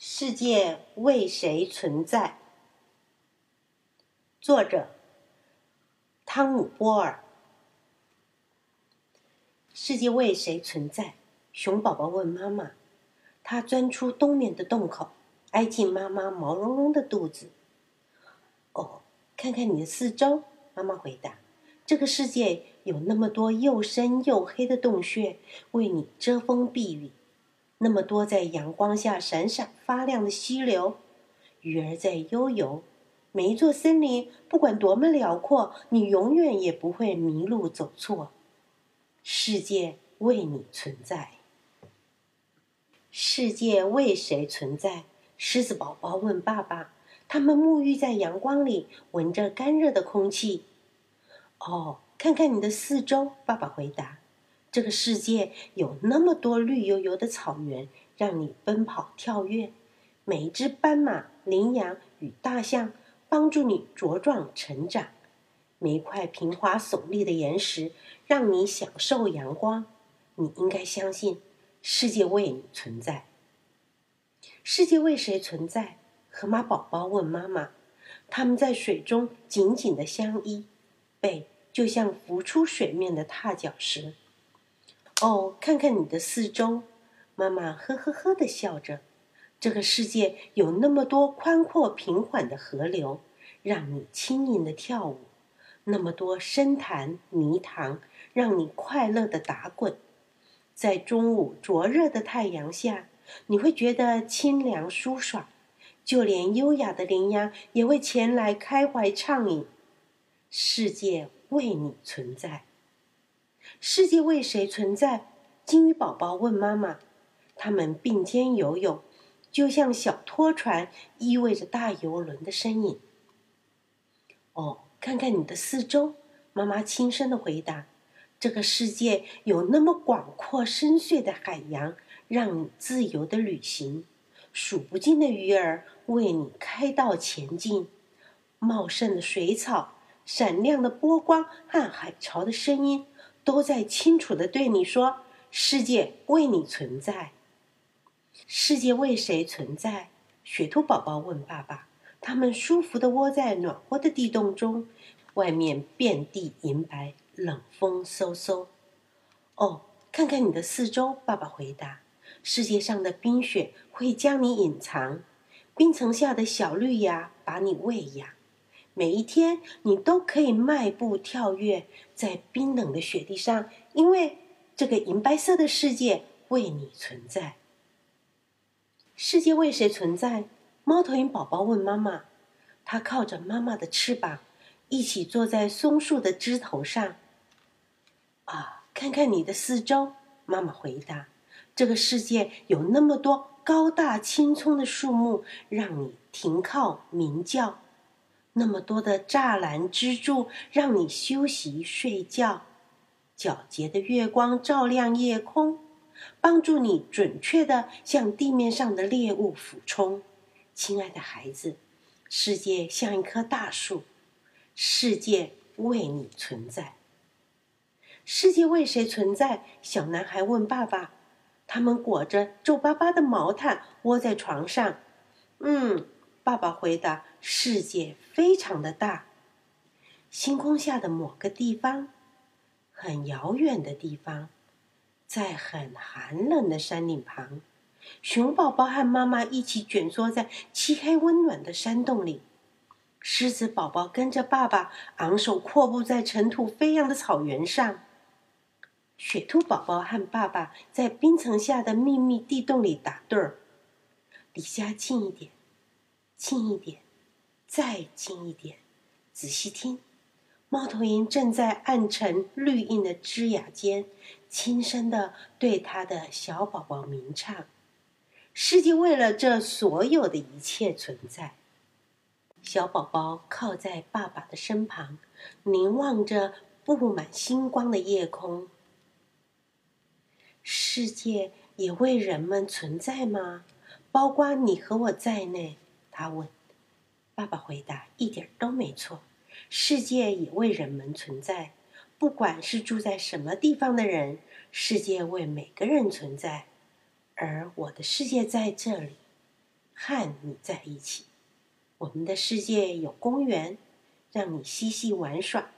世界为谁存在？作者：汤姆·波尔。世界为谁存在？熊宝宝问妈妈。他钻出冬眠的洞口，挨近妈妈毛茸茸的肚子。哦，看看你的四周，妈妈回答。这个世界有那么多又深又黑的洞穴，为你遮风避雨。那么多在阳光下闪闪发亮的溪流，鱼儿在悠游。每一座森林，不管多么辽阔，你永远也不会迷路走错。世界为你存在。世界为谁存在？狮子宝宝问爸爸。他们沐浴在阳光里，闻着干热的空气。哦，看看你的四周，爸爸回答。这个世界有那么多绿油油的草原，让你奔跑跳跃；每一只斑马、羚羊与大象帮助你茁壮成长；每一块平滑耸立的岩石让你享受阳光。你应该相信，世界为你存在。世界为谁存在？河马宝宝问妈妈。他们在水中紧紧的相依，背就像浮出水面的踏脚石。哦，看看你的四周，妈妈呵呵呵的笑着。这个世界有那么多宽阔平缓的河流，让你轻盈的跳舞；那么多深潭泥塘，让你快乐的打滚。在中午灼热的太阳下，你会觉得清凉舒爽，就连优雅的羚羊也会前来开怀畅饮。世界为你存在。世界为谁存在？金鱼宝宝问妈妈。他们并肩游泳，就像小拖船，依偎着大游轮的身影。哦，看看你的四周，妈妈轻声的回答。这个世界有那么广阔深邃的海洋，让你自由的旅行。数不尽的鱼儿为你开道前进。茂盛的水草，闪亮的波光和海潮的声音。都在清楚的对你说：“世界为你存在。”世界为谁存在？雪兔宝宝问爸爸。他们舒服的窝在暖和的地洞中，外面遍地银白，冷风嗖嗖。哦，看看你的四周，爸爸回答。世界上的冰雪会将你隐藏，冰层下的小绿芽把你喂养。每一天，你都可以迈步跳跃在冰冷的雪地上，因为这个银白色的世界为你存在。世界为谁存在？猫头鹰宝宝问妈妈。它靠着妈妈的翅膀，一起坐在松树的枝头上。啊，看看你的四周，妈妈回答。这个世界有那么多高大青葱的树木，让你停靠鸣叫。那么多的栅栏支柱，让你休息睡觉；皎洁的月光照亮夜空，帮助你准确的向地面上的猎物俯冲。亲爱的孩子，世界像一棵大树，世界为你存在。世界为谁存在？小男孩问爸爸。他们裹着皱巴巴的毛毯，窝在床上。嗯。爸爸回答：“世界非常的大，星空下的某个地方，很遥远的地方，在很寒冷的山顶旁，熊宝宝和妈妈一起蜷缩在漆黑温暖的山洞里。狮子宝宝跟着爸爸昂首阔步在尘土飞扬的草原上。雪兔宝宝和爸爸在冰层下的秘密地洞里打盹儿。离家近一点。”近一点，再近一点，仔细听，猫头鹰正在暗沉绿荫的枝桠间，轻声的对他的小宝宝鸣唱。世界为了这所有的一切存在。小宝宝靠在爸爸的身旁，凝望着布满星光的夜空。世界也为人们存在吗？包括你和我在内。他问：“爸爸回答，一点都没错。世界也为人们存在，不管是住在什么地方的人，世界为每个人存在。而我的世界在这里，和你在一起。我们的世界有公园，让你嬉戏玩耍；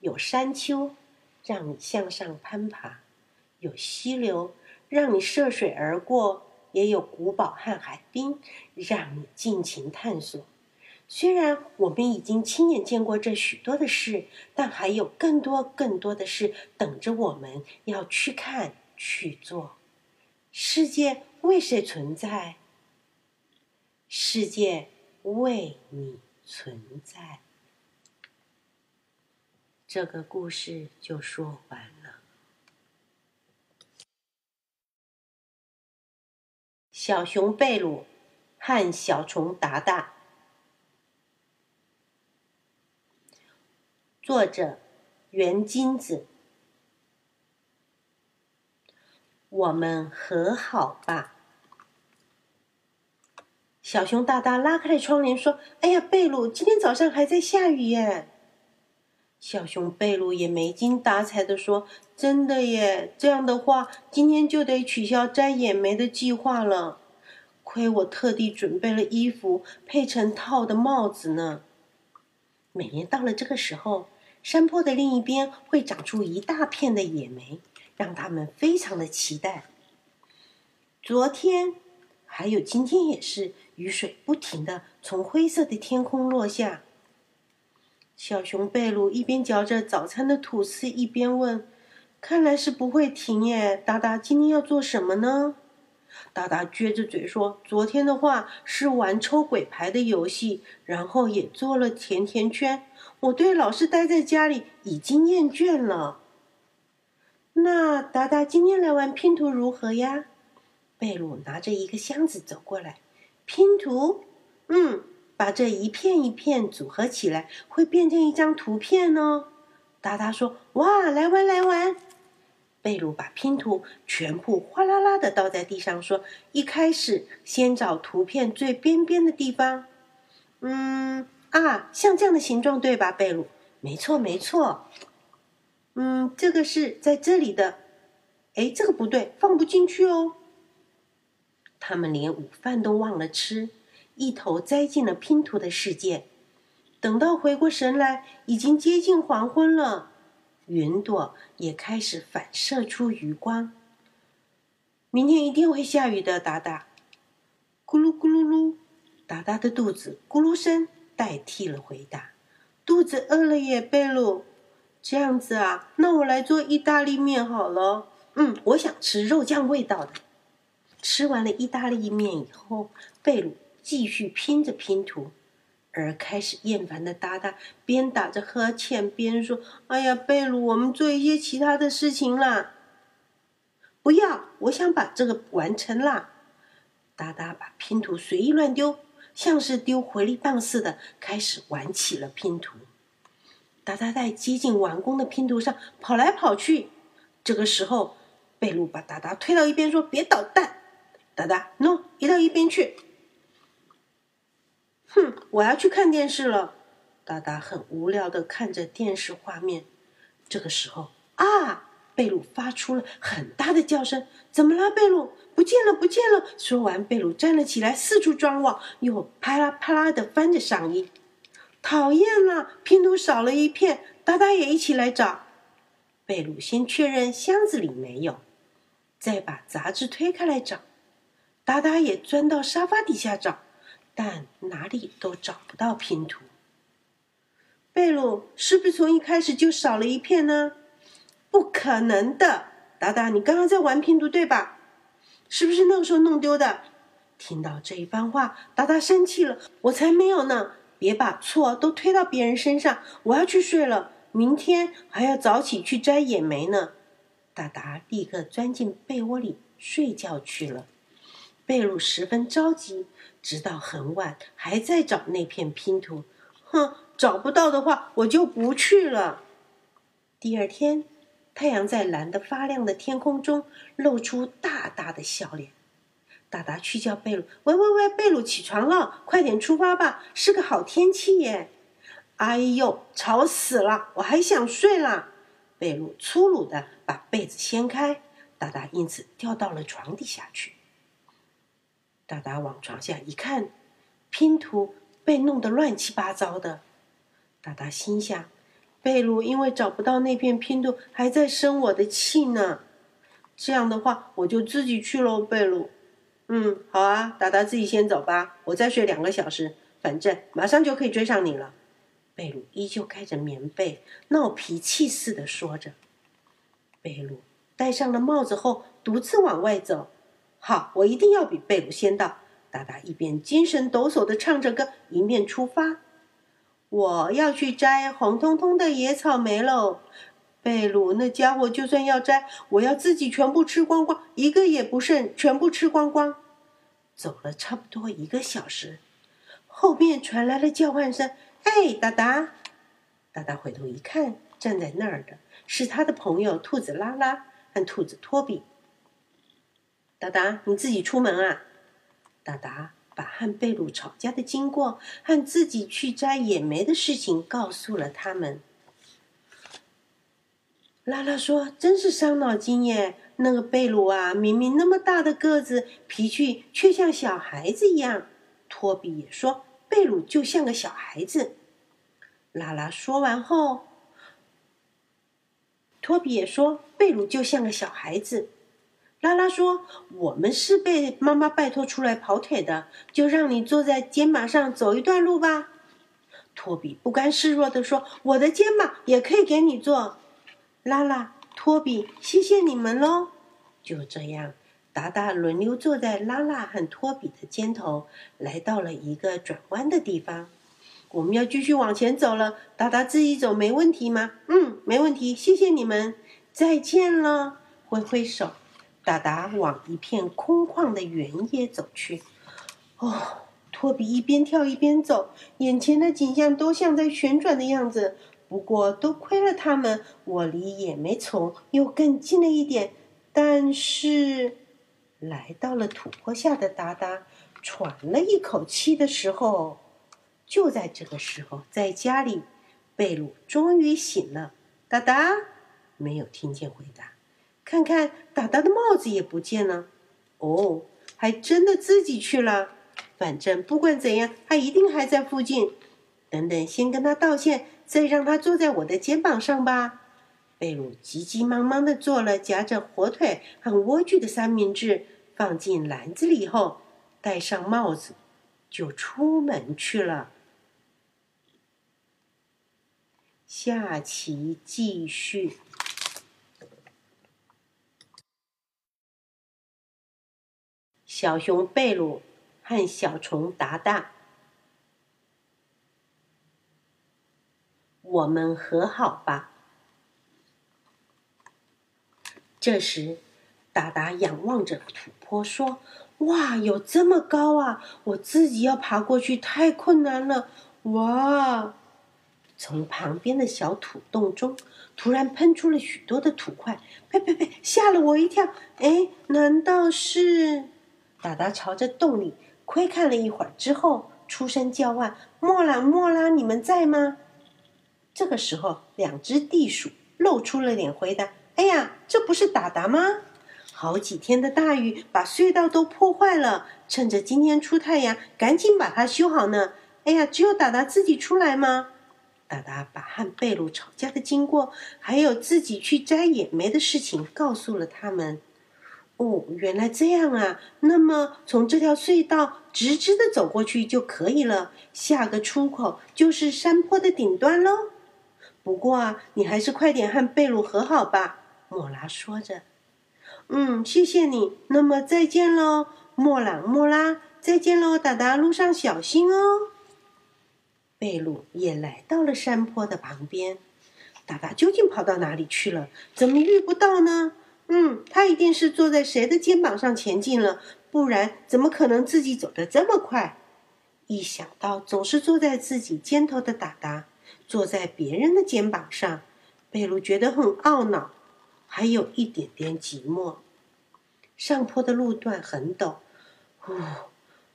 有山丘，让你向上攀爬；有溪流，让你涉水而过；也有古堡和海滨，让你尽情探索。虽然我们已经亲眼见过这许多的事，但还有更多更多的事等着我们要去看去做。世界为谁存在？世界。为你存在，这个故事就说完了。小熊贝鲁和小虫达达，作者袁金子。我们和好吧。小熊大大拉开了窗帘，说：“哎呀，贝鲁，今天早上还在下雨耶。”小熊贝鲁也没精打采的说：“真的耶，这样的话，今天就得取消摘野莓的计划了。亏我特地准备了衣服配成套的帽子呢。每年到了这个时候，山坡的另一边会长出一大片的野莓，让他们非常的期待。昨天。”还有今天也是，雨水不停的从灰色的天空落下。小熊贝鲁一边嚼着早餐的吐司，一边问：“看来是不会停耶。”达达今天要做什么呢？达达撅着嘴说：“昨天的话是玩抽鬼牌的游戏，然后也做了甜甜圈。我对老是待在家里已经厌倦了。那达达今天来玩拼图如何呀？”贝鲁拿着一个箱子走过来，拼图，嗯，把这一片一片组合起来，会变成一张图片哦。达达说：“哇，来玩来玩！”贝鲁把拼图全部哗啦啦的倒在地上，说：“一开始先找图片最边边的地方，嗯啊，像这样的形状对吧？”贝鲁：“没错没错。”嗯，这个是在这里的，哎，这个不对，放不进去哦。他们连午饭都忘了吃，一头栽进了拼图的世界。等到回过神来，已经接近黄昏了，云朵也开始反射出余光。明天一定会下雨的，达达。咕噜咕噜噜，达达的肚子咕噜声代替了回答。肚子饿了耶，贝鲁。这样子啊，那我来做意大利面好了。嗯，我想吃肉酱味道的。吃完了意大利面以后，贝鲁继续拼着拼图，而开始厌烦的达达边打着呵欠边说：“哎呀，贝鲁，我们做一些其他的事情啦！”不要，我想把这个完成啦。达达把拼图随意乱丢，像是丢回力棒似的，开始玩起了拼图。达达在接近完工的拼图上跑来跑去。这个时候，贝鲁把达达推到一边，说：“别捣蛋。”达达，喏，移到一边去。哼，我要去看电视了。达达很无聊的看着电视画面。这个时候，啊，贝鲁发出了很大的叫声。怎么了，贝鲁？不见了，不见了！说完，贝鲁站了起来，四处张望，又啪啦啪啦的翻着上衣。讨厌了，拼图少了一片。达达也一起来找。贝鲁先确认箱子里没有，再把杂志推开来找。达达也钻到沙发底下找，但哪里都找不到拼图。贝鲁是不是从一开始就少了一片呢？不可能的，达达，你刚刚在玩拼图对吧？是不是那个时候弄丢的？听到这一番话，达达生气了。我才没有呢！别把错都推到别人身上。我要去睡了，明天还要早起去摘野莓呢。达达立刻钻进被窝里睡觉去了。贝鲁十分着急，直到很晚还在找那片拼图。哼，找不到的话，我就不去了。第二天，太阳在蓝得发亮的天空中露出大大的笑脸。达达去叫贝鲁：“喂喂喂，贝鲁，起床了，快点出发吧，是个好天气耶！”哎呦，吵死了，我还想睡啦。贝鲁粗鲁的把被子掀开，达达因此掉到了床底下去。达达往床下一看，拼图被弄得乱七八糟的。达达心想：贝鲁因为找不到那片拼图，还在生我的气呢。这样的话，我就自己去喽，贝鲁。嗯，好啊，达达自己先走吧，我再睡两个小时，反正马上就可以追上你了。贝鲁依旧盖着棉被，闹脾气似的说着。贝鲁戴上了帽子后，独自往外走。好，我一定要比贝鲁先到。达达一边精神抖擞的唱着歌，一面出发。我要去摘红彤彤的野草莓喽。贝鲁那家伙就算要摘，我要自己全部吃光光，一个也不剩，全部吃光光。走了差不多一个小时，后面传来了叫唤声：“哎，达达！”达达回头一看，站在那儿的是他的朋友兔子拉拉和兔子托比。达达，你自己出门啊？达达把和贝鲁吵架的经过和自己去摘野莓的事情告诉了他们。拉拉说：“真是伤脑筋耶！那个贝鲁啊，明明那么大的个子，脾气却像小孩子一样。”托比也说：“贝鲁就像个小孩子。”拉拉说完后，托比也说：“贝鲁就像个小孩子。”拉拉说：“我们是被妈妈拜托出来跑腿的，就让你坐在肩膀上走一段路吧。”托比不甘示弱地说：“我的肩膀也可以给你坐。”拉拉、托比，谢谢你们喽！就这样，达达轮流坐在拉拉和托比的肩头，来到了一个转弯的地方。我们要继续往前走了。达达自己走没问题吗？嗯，没问题。谢谢你们，再见了。挥挥手，达达往一片空旷的原野走去。哦，托比一边跳一边走，眼前的景象都像在旋转的样子。不过，多亏了他们，我离野莓丛又更近了一点。但是，来到了土坡下的达达喘了一口气的时候，就在这个时候，在家里，贝鲁终于醒了。达达没有听见回答，看看达达的帽子也不见了。哦，还真的自己去了。反正不管怎样，他一定还在附近。等等，先跟他道歉。再让他坐在我的肩膀上吧。贝鲁急急忙忙地做了夹着火腿和莴苣的三明治，放进篮子里后，戴上帽子，就出门去了。下期继续。小熊贝鲁和小虫达达。我们和好吧。这时，达达仰望着土坡说：“哇，有这么高啊！我自己要爬过去太困难了。”哇！从旁边的小土洞中突然喷出了许多的土块，呸呸呸！吓了我一跳。哎，难道是？达达朝着洞里窥看了一会儿之后，出声叫唤：“莫拉，莫拉，你们在吗？”这个时候，两只地鼠露出了脸，回答：“哎呀，这不是达达吗？好几天的大雨把隧道都破坏了，趁着今天出太阳，赶紧把它修好呢。哎呀，只有达达自己出来吗？”达达把和贝鲁吵架的经过，还有自己去摘野莓的事情告诉了他们。哦，原来这样啊！那么从这条隧道直直的走过去就可以了，下个出口就是山坡的顶端喽。不过啊，你还是快点和贝鲁和好吧。”莫拉说着。“嗯，谢谢你。那么再见喽，莫朗莫拉，再见喽，达达，路上小心哦。”贝鲁也来到了山坡的旁边。达达究竟跑到哪里去了？怎么遇不到呢？嗯，他一定是坐在谁的肩膀上前进了，不然怎么可能自己走得这么快？一想到总是坐在自己肩头的达达。坐在别人的肩膀上，贝鲁觉得很懊恼，还有一点点寂寞。上坡的路段很陡，呼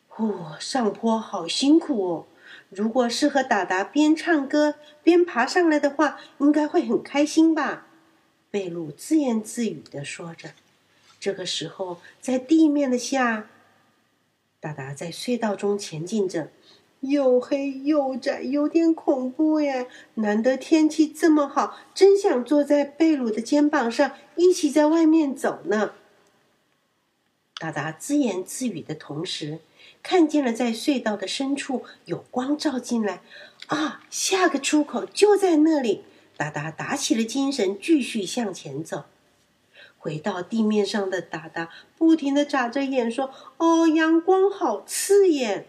呼，上坡好辛苦哦。如果是和达达边唱歌边爬上来的话，应该会很开心吧？贝鲁自言自语的说着。这个时候，在地面的下，达达在隧道中前进着，又黑又窄，有点恐怖耶。难得天气这么好，真想坐在贝鲁的肩膀上，一起在外面走呢。达达自言自语的同时，看见了在隧道的深处有光照进来。啊，下个出口就在那里！达达打起了精神，继续向前走。回到地面上的达达不停的眨着眼，说：“哦，阳光好刺眼。”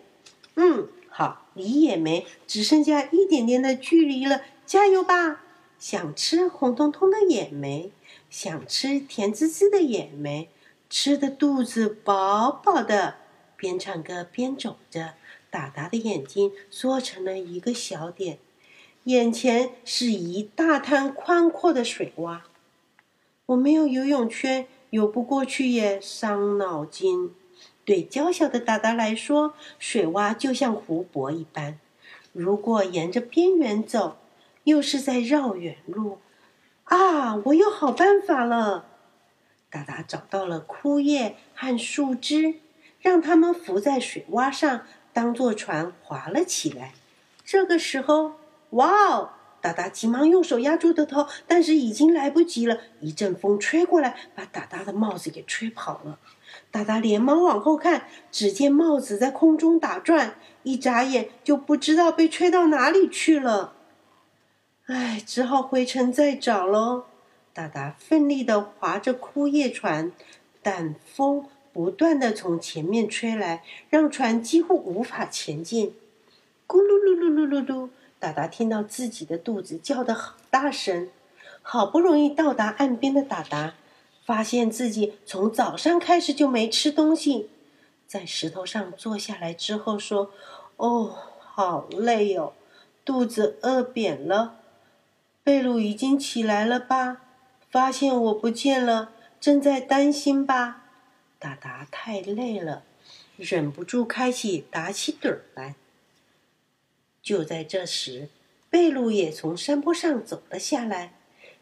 嗯，好，离野莓只剩下一点点的距离了，加油吧！想吃红彤彤的野莓，想吃甜滋滋的野莓，吃的肚子饱饱的，边唱歌边走着。达达的眼睛缩成了一个小点，眼前是一大滩宽阔的水洼。我没有游泳圈，游不过去也伤脑筋。对娇小的达达来说，水洼就像湖泊一般。如果沿着边缘走，又是在绕远路。啊，我有好办法了！达达找到了枯叶和树枝，让它们浮在水洼上。当做船划了起来，这个时候，哇哦！达达急忙用手压住的头，但是已经来不及了。一阵风吹过来，把达达的帽子给吹跑了。达达连忙往后看，只见帽子在空中打转，一眨眼就不知道被吹到哪里去了。唉，只好回城再找喽。达达奋力地划着枯叶船，但风。不断的从前面吹来，让船几乎无法前进。咕噜噜噜噜噜噜，达达听到自己的肚子叫得好大声。好不容易到达岸边的达达，发现自己从早上开始就没吃东西，在石头上坐下来之后说：“哦，好累哦，肚子饿扁了。”贝鲁已经起来了吧？发现我不见了，正在担心吧？达达太累了，忍不住开启打起盹儿来。就在这时，贝鲁也从山坡上走了下来，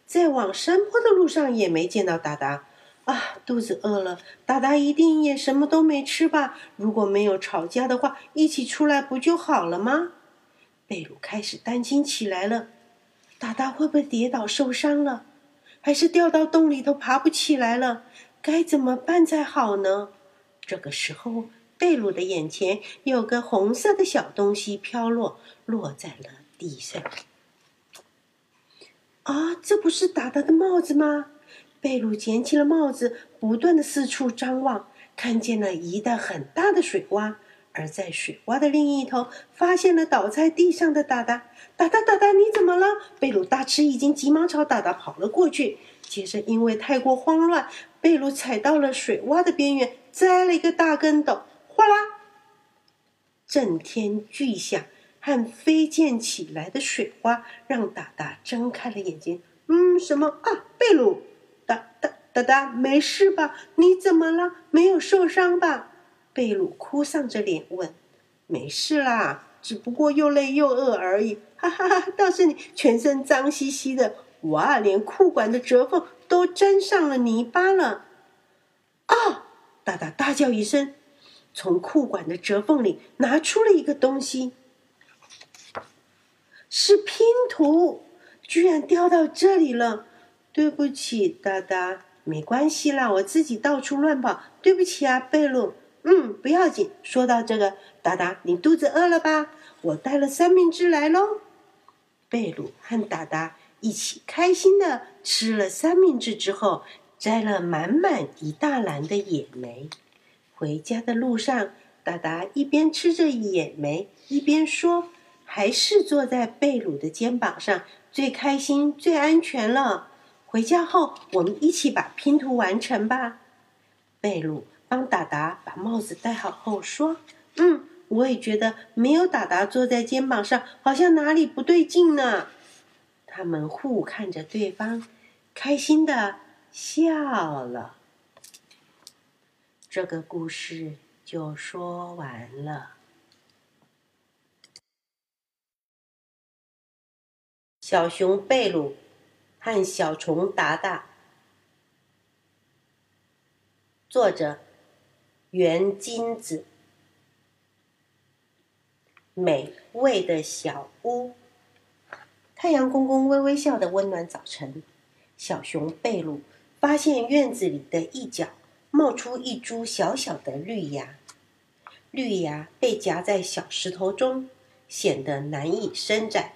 在往山坡的路上也没见到达达。啊，肚子饿了，达达一定也什么都没吃吧？如果没有吵架的话，一起出来不就好了吗？贝鲁开始担心起来了，达达会不会跌倒受伤了，还是掉到洞里头爬不起来了？该怎么办才好呢？这个时候，贝鲁的眼前有个红色的小东西飘落，落在了地上。啊，这不是达达的帽子吗？贝鲁捡起了帽子，不断的四处张望，看见了一袋很大的水洼，而在水洼的另一头，发现了倒在地上的达达。达达，达达，你怎么了？贝鲁大吃一惊，急忙朝达达跑了过去。接着，因为太过慌乱，贝鲁踩到了水洼的边缘，栽了一个大跟斗，哗啦！震天巨响和飞溅起来的水花让达达睁开了眼睛。嗯，什么啊？贝鲁，达达达达，没事吧？你怎么了？没有受伤吧？贝鲁哭丧着脸问。没事啦，只不过又累又饿而已。哈哈哈，倒是你全身脏兮兮的。哇！连裤管的折缝都沾上了泥巴了！啊！达达大叫一声，从裤管的折缝里拿出了一个东西，是拼图，居然掉到这里了！对不起，达达，没关系啦，我自己到处乱跑。对不起啊，贝鲁。嗯，不要紧。说到这个，达达，你肚子饿了吧？我带了三明治来喽。贝鲁和达达。一起开心的吃了三明治之后，摘了满满一大篮的野莓。回家的路上，达达一边吃着野莓，一边说：“还是坐在贝鲁的肩膀上最开心、最安全了。”回家后，我们一起把拼图完成吧。贝鲁帮达达把帽子戴好后说：“嗯，我也觉得没有达达坐在肩膀上，好像哪里不对劲呢。”他们互看着对方，开心的笑了。这个故事就说完了。小熊贝鲁和小虫达达，作者：圆金子。美味的小屋。太阳公公微微笑的温暖早晨，小熊贝鲁发现院子里的一角冒出一株小小的绿芽，绿芽被夹在小石头中，显得难以伸展。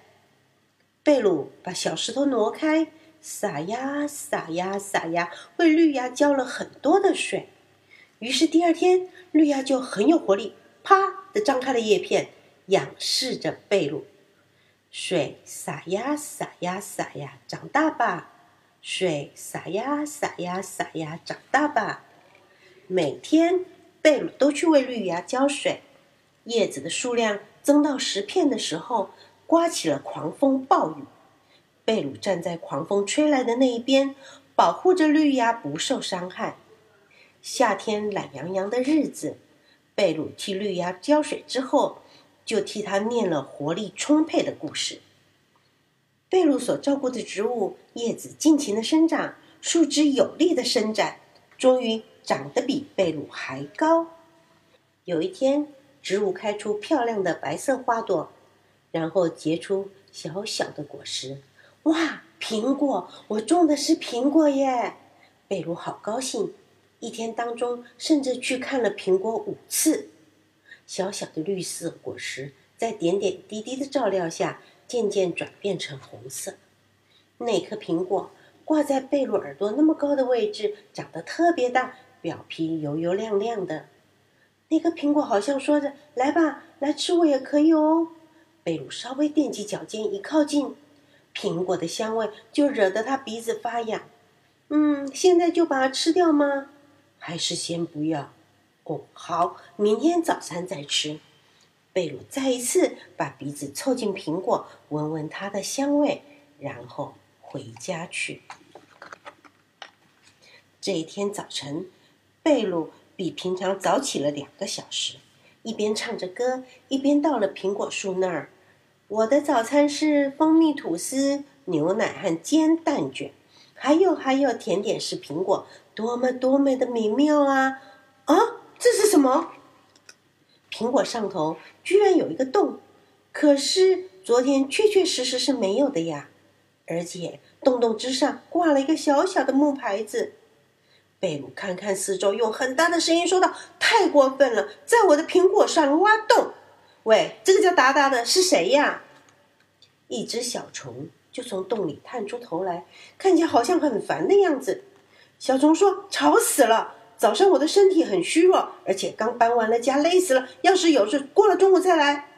贝鲁把小石头挪开，撒呀撒呀撒呀，为绿芽浇了很多的水。于是第二天，绿芽就很有活力，啪的张开了叶片。仰视着贝鲁，水洒呀洒呀洒呀，长大吧！水洒呀洒呀洒呀，长大吧！每天贝鲁都去为绿芽浇水。叶子的数量增到十片的时候，刮起了狂风暴雨。贝鲁站在狂风吹来的那一边，保护着绿芽不受伤害。夏天懒洋洋的日子，贝鲁替绿芽浇水之后。就替他念了活力充沛的故事。贝鲁所照顾的植物叶子尽情的生长，树枝有力的伸展，终于长得比贝鲁还高。有一天，植物开出漂亮的白色花朵，然后结出小小的果实。哇，苹果！我种的是苹果耶！贝鲁好高兴，一天当中甚至去看了苹果五次。小小的绿色果实在点点滴滴的照料下，渐渐转变成红色。那颗苹果挂在贝鲁耳朵那么高的位置，长得特别大，表皮油油亮亮的。那个苹果好像说着：“来吧，来吃我也可以哦。”贝鲁稍微踮起脚尖一靠近，苹果的香味就惹得他鼻子发痒。嗯，现在就把它吃掉吗？还是先不要？哦，好，明天早餐再吃。贝鲁再一次把鼻子凑近苹果，闻闻它的香味，然后回家去。这一天早晨，贝鲁比平常早起了两个小时，一边唱着歌，一边到了苹果树那儿。我的早餐是蜂蜜吐司、牛奶和煎蛋卷，还有还有甜点是苹果，多么多么的美妙啊！啊！这是什么？苹果上头居然有一个洞，可是昨天确确实实是没有的呀！而且洞洞之上挂了一个小小的木牌子。贝鲁看看四周，用很大的声音说道：“太过分了，在我的苹果上挖洞！喂，这个叫达达的是谁呀？”一只小虫就从洞里探出头来，看起来好像很烦的样子。小虫说：“吵死了！”早上我的身体很虚弱，而且刚搬完了家，累死了。要是有事，过了中午再来。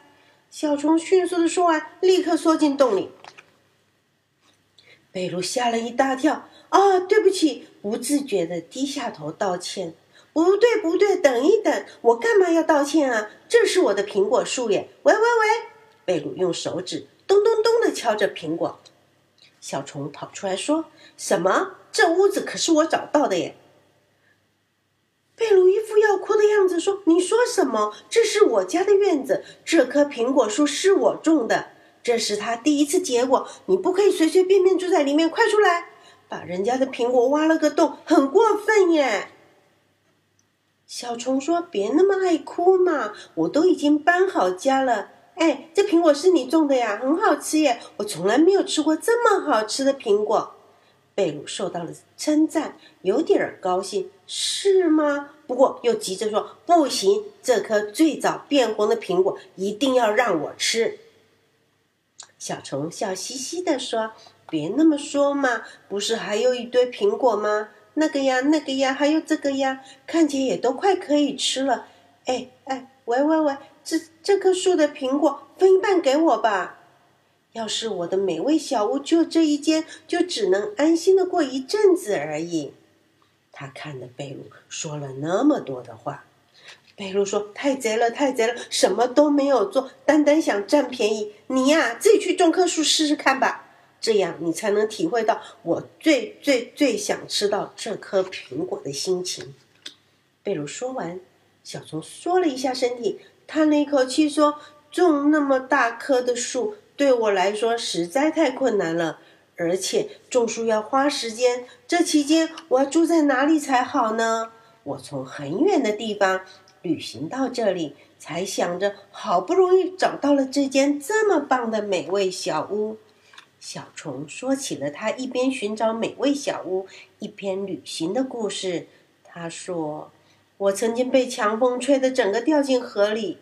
小虫迅速的说完，立刻缩进洞里。贝鲁吓了一大跳，啊，对不起，不自觉的低下头道歉。不对，不对，等一等，我干嘛要道歉啊？这是我的苹果树耶！喂喂喂！贝鲁用手指咚咚咚的敲着苹果。小虫跑出来说：“什么？这屋子可是我找到的耶！”贝鲁一副要哭的样子说：“你说什么？这是我家的院子，这棵苹果树是我种的，这是它第一次结果。你不可以随随便便住在里面，快出来！把人家的苹果挖了个洞，很过分耶！”小虫说：“别那么爱哭嘛，我都已经搬好家了。哎，这苹果是你种的呀，很好吃耶！我从来没有吃过这么好吃的苹果。”贝鲁受到了称赞，有点儿高兴，是吗？不过又急着说：“不行，这颗最早变红的苹果一定要让我吃。”小虫笑嘻嘻地说：“别那么说嘛，不是还有一堆苹果吗？那个呀，那个呀，还有这个呀，看起来也都快可以吃了。哎哎，喂喂喂，这这棵树的苹果分一半给我吧。”要是我的美味小屋就这一间，就只能安心的过一阵子而已。他看着贝鲁说了那么多的话，贝鲁说：“太贼了，太贼了，什么都没有做，单单想占便宜。你呀，自己去种棵树试试看吧，这样你才能体会到我最最最想吃到这颗苹果的心情。”贝鲁说完，小虫缩了一下身体，叹了一口气说：“种那么大棵的树。”对我来说实在太困难了，而且种树要花时间。这期间我要住在哪里才好呢？我从很远的地方旅行到这里，才想着好不容易找到了这间这么棒的美味小屋。小虫说起了他一边寻找美味小屋，一边旅行的故事。他说：“我曾经被强风吹得整个掉进河里，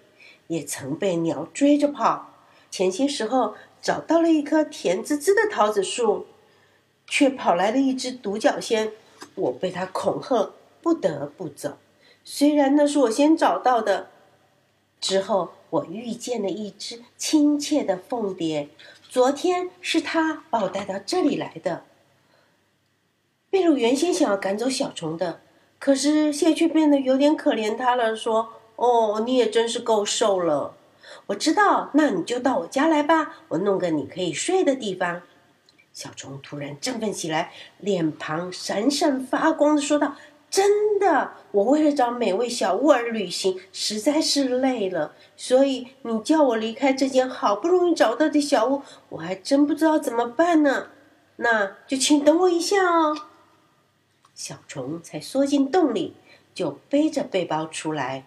也曾被鸟追着跑。前些时候找到了一棵甜滋滋的桃子树，却跑来了一只独角仙，我被它恐吓，不得不走。虽然那是我先找到的。之后我遇见了一只亲切的凤蝶。”昨天是它把我带到这里来的。贝鲁原先想要赶走小虫的，可是现在却变得有点可怜它了，说：“哦，你也真是够瘦了。我知道，那你就到我家来吧，我弄个你可以睡的地方。”小虫突然振奋起来，脸庞闪闪发光的说道。真的，我为了找美味小屋而旅行，实在是累了。所以你叫我离开这间好不容易找到的小屋，我还真不知道怎么办呢。那就请等我一下哦。小虫才缩进洞里，就背着背包出来。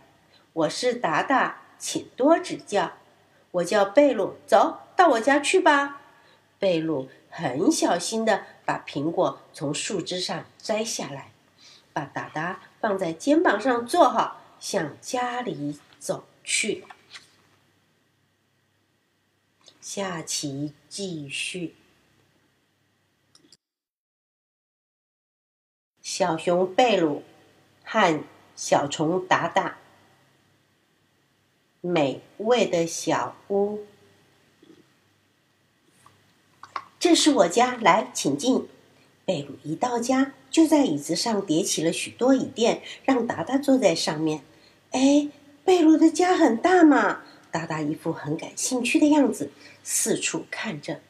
我是达达，请多指教。我叫贝鲁，走到我家去吧。贝鲁很小心的把苹果从树枝上摘下来。把达达放在肩膀上，坐好，向家里走去。下期继续。小熊贝鲁和小虫达达，美味的小屋。这是我家，来，请进。贝鲁一到家。就在椅子上叠起了许多椅垫，让达达坐在上面。哎，贝鲁的家很大嘛！达达一副很感兴趣的样子，四处看着。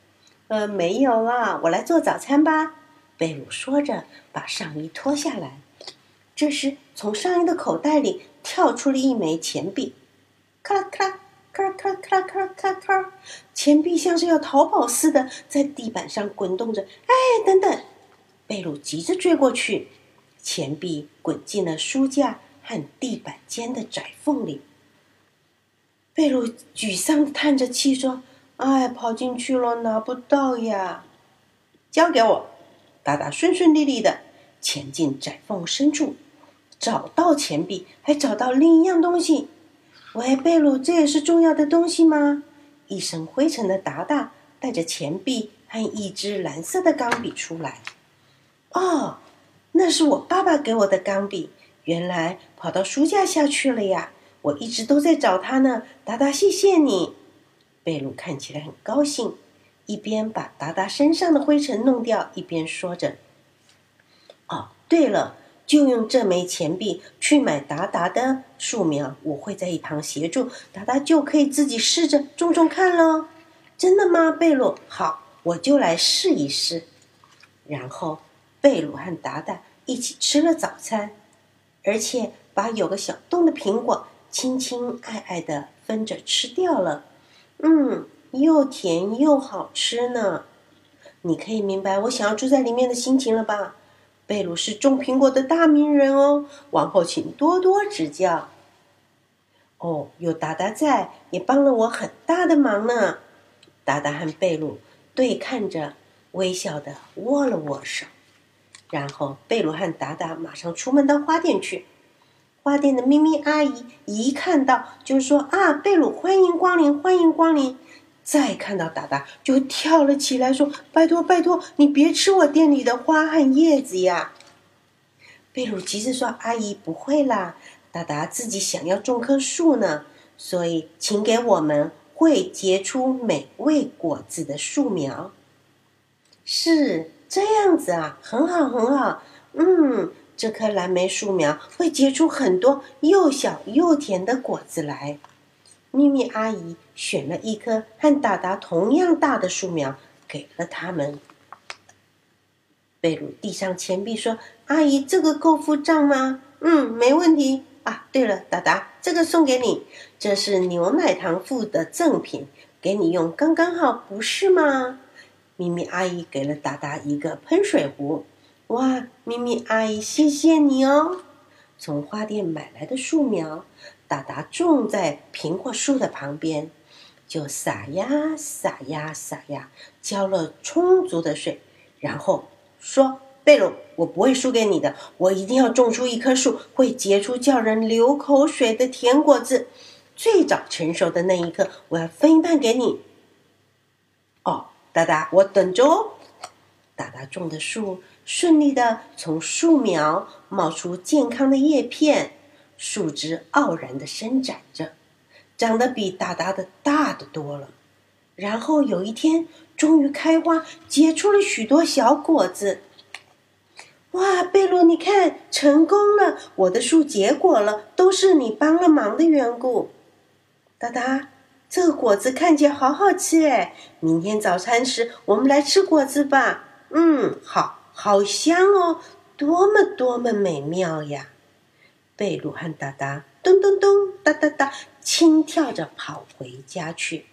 呃，没有啊，我来做早餐吧。贝鲁说着，把上衣脱下来。这时，从上衣的口袋里跳出了一枚钱币，咔啦咔啦，咔啦咔啦咔啦咔啦咔啦，钱币像是要逃跑似的，在地板上滚动着。哎，等等！贝鲁急着追过去，钱币滚进了书架和地板间的窄缝里。贝鲁沮丧的叹着气说：“哎，跑进去了，拿不到呀！”交给我，达达顺顺利利的潜进窄缝深处，找到钱币，还找到另一样东西。喂，贝鲁，这也是重要的东西吗？一身灰尘的达达带着钱币和一支蓝色的钢笔出来。哦，那是我爸爸给我的钢笔，原来跑到书架下去了呀！我一直都在找它呢。达达，谢谢你。贝鲁看起来很高兴，一边把达达身上的灰尘弄掉，一边说着：“哦，对了，就用这枚钱币去买达达的树苗，我会在一旁协助，达达就可以自己试着种种看喽。”真的吗，贝鲁？好，我就来试一试，然后。贝鲁和达达一起吃了早餐，而且把有个小洞的苹果亲亲爱爱的分着吃掉了。嗯，又甜又好吃呢。你可以明白我想要住在里面的心情了吧？贝鲁是种苹果的大名人哦，往后请多多指教。哦，有达达在，也帮了我很大的忙呢。达达和贝鲁对看着，微笑的握了握手。然后贝鲁和达达马上出门到花店去。花店的咪咪阿姨一看到，就说：“啊，贝鲁，欢迎光临，欢迎光临！”再看到达达，就跳了起来，说：“拜托，拜托，你别吃我店里的花和叶子呀！”贝鲁急着说：“阿姨，不会啦，达达自己想要种棵树呢，所以请给我们会结出美味果子的树苗。”是。这样子啊，很好很好。嗯，这棵蓝莓树苗会结出很多又小又甜的果子来。咪咪阿姨选了一棵和达达同样大的树苗，给了他们。贝鲁递上钱币说：“阿姨，这个够付账吗？”“嗯，没问题。”啊，对了，达达，这个送给你，这是牛奶糖附的赠品，给你用刚刚好，不是吗？咪咪阿姨给了达达一个喷水壶，哇！咪咪阿姨，谢谢你哦。从花店买来的树苗，达达种在苹果树的旁边，就撒呀撒呀撒呀，浇了充足的水，然后说：“贝鲁，我不会输给你的，我一定要种出一棵树，会结出叫人流口水的甜果子。最早成熟的那一刻，我要分一半给你。”达达，我等着哦。达达种的树顺利的从树苗冒出健康的叶片，树枝傲然的伸展着，长得比达达的大得多了。然后有一天，终于开花，结出了许多小果子。哇，贝洛，你看，成功了！我的树结果了，都是你帮了忙的缘故。达达，这个果子看起来好好吃哎！明天早餐时，我们来吃果子吧。嗯，好，好香哦，多么多么美妙呀！贝鲁和达达咚咚咚哒哒哒，轻跳着跑回家去。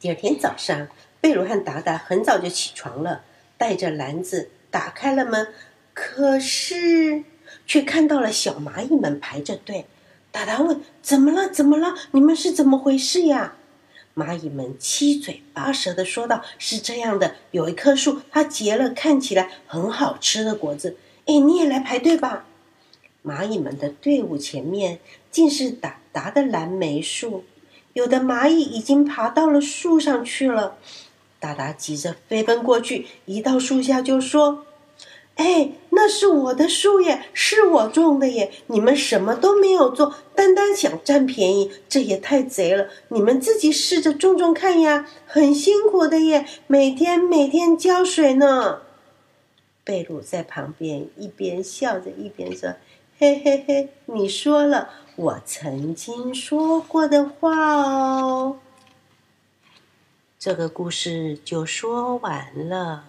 第二天早上，贝鲁和达达很早就起床了，带着篮子打开了门，可是却看到了小蚂蚁们排着队。达达问：“怎么了？怎么了？你们是怎么回事呀？”蚂蚁们七嘴八舌的说道：“是这样的，有一棵树，它结了看起来很好吃的果子。哎，你也来排队吧。”蚂蚁们的队伍前面竟是达达的蓝莓树，有的蚂蚁已经爬到了树上去了。达达急着飞奔过去，一到树下就说。哎，那是我的树耶，是我种的耶！你们什么都没有做，单单想占便宜，这也太贼了！你们自己试着种种看呀，很辛苦的耶，每天每天浇水呢。贝鲁在旁边一边笑着一边说：“嘿嘿嘿，你说了我曾经说过的话哦。”这个故事就说完了。